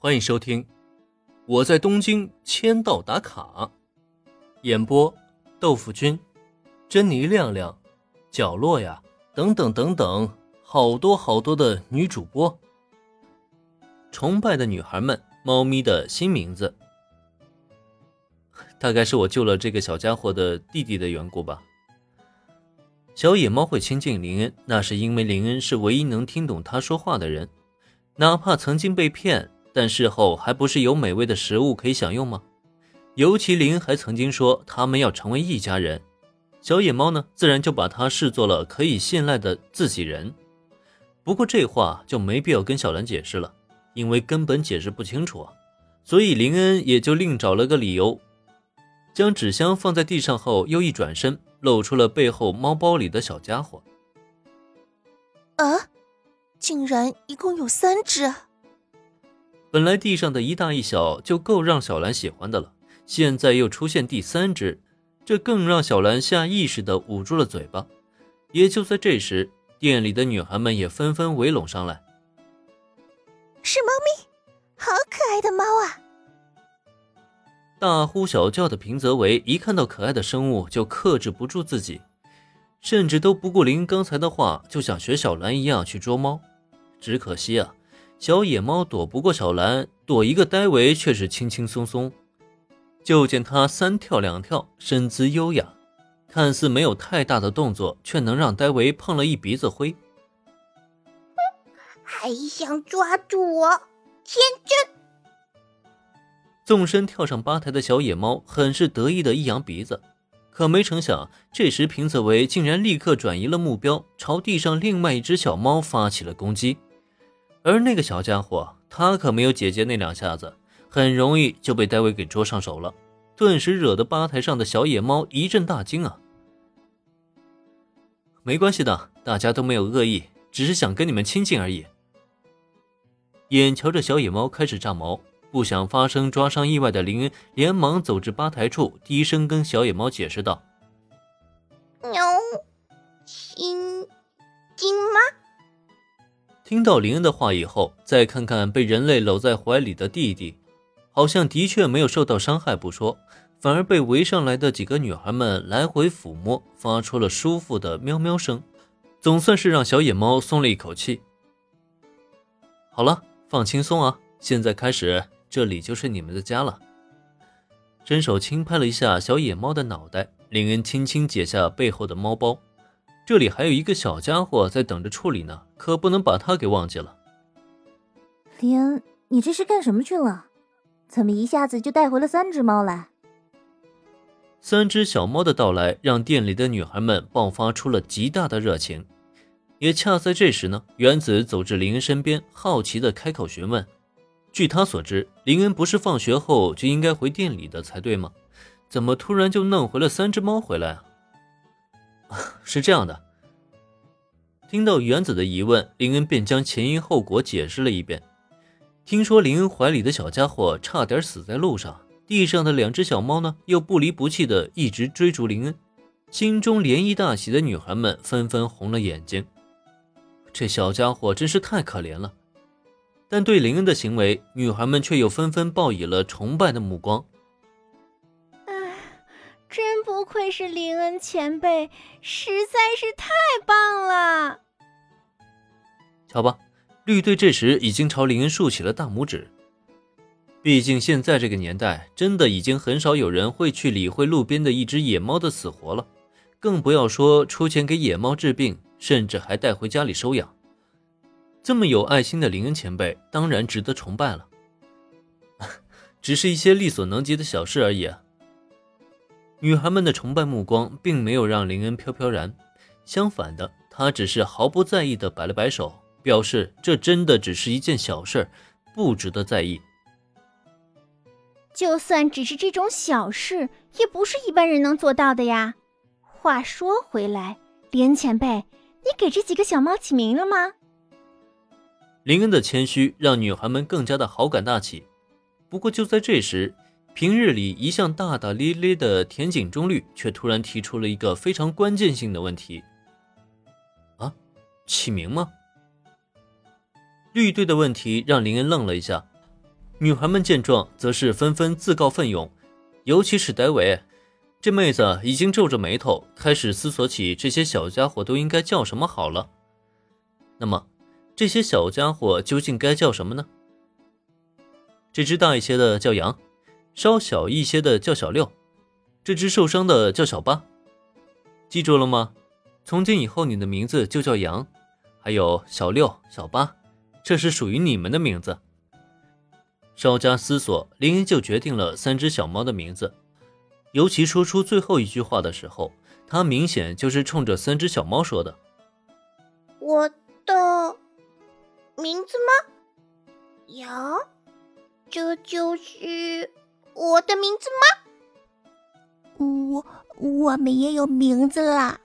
欢迎收听《我在东京签到打卡》，演播：豆腐君、珍妮亮亮、角落呀，等等等等，好多好多的女主播。崇拜的女孩们，猫咪的新名字，大概是我救了这个小家伙的弟弟的缘故吧。小野猫会亲近林恩，那是因为林恩是唯一能听懂他说话的人，哪怕曾经被骗，但事后还不是有美味的食物可以享用吗？尤其林还曾经说他们要成为一家人，小野猫呢，自然就把他视作了可以信赖的自己人。不过这话就没必要跟小兰解释了，因为根本解释不清楚啊。所以林恩也就另找了个理由，将纸箱放在地上后，又一转身。露出了背后猫包里的小家伙。啊，竟然一共有三只！本来地上的一大一小就够让小兰喜欢的了，现在又出现第三只，这更让小兰下意识的捂住了嘴巴。也就在这时，店里的女孩们也纷纷围拢上来。是猫咪，好可爱的猫啊！大呼小叫的平泽唯一看到可爱的生物就克制不住自己，甚至都不顾林刚才的话，就想学小兰一样去捉猫。只可惜啊，小野猫躲不过小兰，躲一个呆维却是轻轻松松。就见他三跳两跳，身姿优雅，看似没有太大的动作，却能让呆维碰了一鼻子灰。还想抓住我，天真！纵身跳上吧台的小野猫很是得意的一扬鼻子，可没成想，这时平泽唯竟然立刻转移了目标，朝地上另外一只小猫发起了攻击。而那个小家伙，他可没有姐姐那两下子，很容易就被戴维给捉上手了，顿时惹得吧台上的小野猫一阵大惊啊！没关系的，大家都没有恶意，只是想跟你们亲近而已。眼瞧着小野猫开始炸毛。不想发生抓伤意外的林恩连忙走至吧台处，低声跟小野猫解释道：“喵，亲亲吗？”听到林恩的话以后，再看看被人类搂在怀里的弟弟，好像的确没有受到伤害不说，反而被围上来的几个女孩们来回抚摸，发出了舒服的喵喵声，总算是让小野猫松了一口气。好了，放轻松啊，现在开始。这里就是你们的家了。伸手轻拍了一下小野猫的脑袋，林恩轻轻解下背后的猫包。这里还有一个小家伙在等着处理呢，可不能把他给忘记了。林恩，你这是干什么去了？怎么一下子就带回了三只猫来？三只小猫的到来让店里的女孩们爆发出了极大的热情。也恰在这时呢，原子走至林恩身边，好奇的开口询问。据他所知，林恩不是放学后就应该回店里的才对吗？怎么突然就弄回了三只猫回来啊？是这样的。听到原子的疑问，林恩便将前因后果解释了一遍。听说林恩怀里的小家伙差点死在路上，地上的两只小猫呢又不离不弃的一直追逐林恩，心中涟漪大喜的女孩们纷纷红了眼睛。这小家伙真是太可怜了。但对林恩的行为，女孩们却又纷纷报以了崇拜的目光。真不愧是林恩前辈，实在是太棒了！瞧吧，绿队这时已经朝林恩竖起了大拇指。毕竟现在这个年代，真的已经很少有人会去理会路边的一只野猫的死活了，更不要说出钱给野猫治病，甚至还带回家里收养。这么有爱心的林恩前辈，当然值得崇拜了。只是一些力所能及的小事而已。女孩们的崇拜目光并没有让林恩飘飘然，相反的，他只是毫不在意的摆了摆手，表示这真的只是一件小事，不值得在意。就算只是这种小事，也不是一般人能做到的呀。话说回来，林恩前辈，你给这几个小猫起名了吗？林恩的谦虚让女孩们更加的好感大起。不过就在这时，平日里一向大大咧咧的田井中律却突然提出了一个非常关键性的问题：“啊，起名吗？”绿队的问题让林恩愣了一下。女孩们见状，则是纷纷自告奋勇，尤其是戴维，这妹子已经皱着眉头，开始思索起这些小家伙都应该叫什么好了。那么，这些小家伙究竟该叫什么呢？这只大一些的叫羊，稍小一些的叫小六，这只受伤的叫小八。记住了吗？从今以后，你的名字就叫羊，还有小六、小八，这是属于你们的名字。稍加思索，林恩就决定了三只小猫的名字。尤其说出最后一句话的时候，他明显就是冲着三只小猫说的。我的名字吗？羊，这就是我的名字吗？我我们也有名字啦。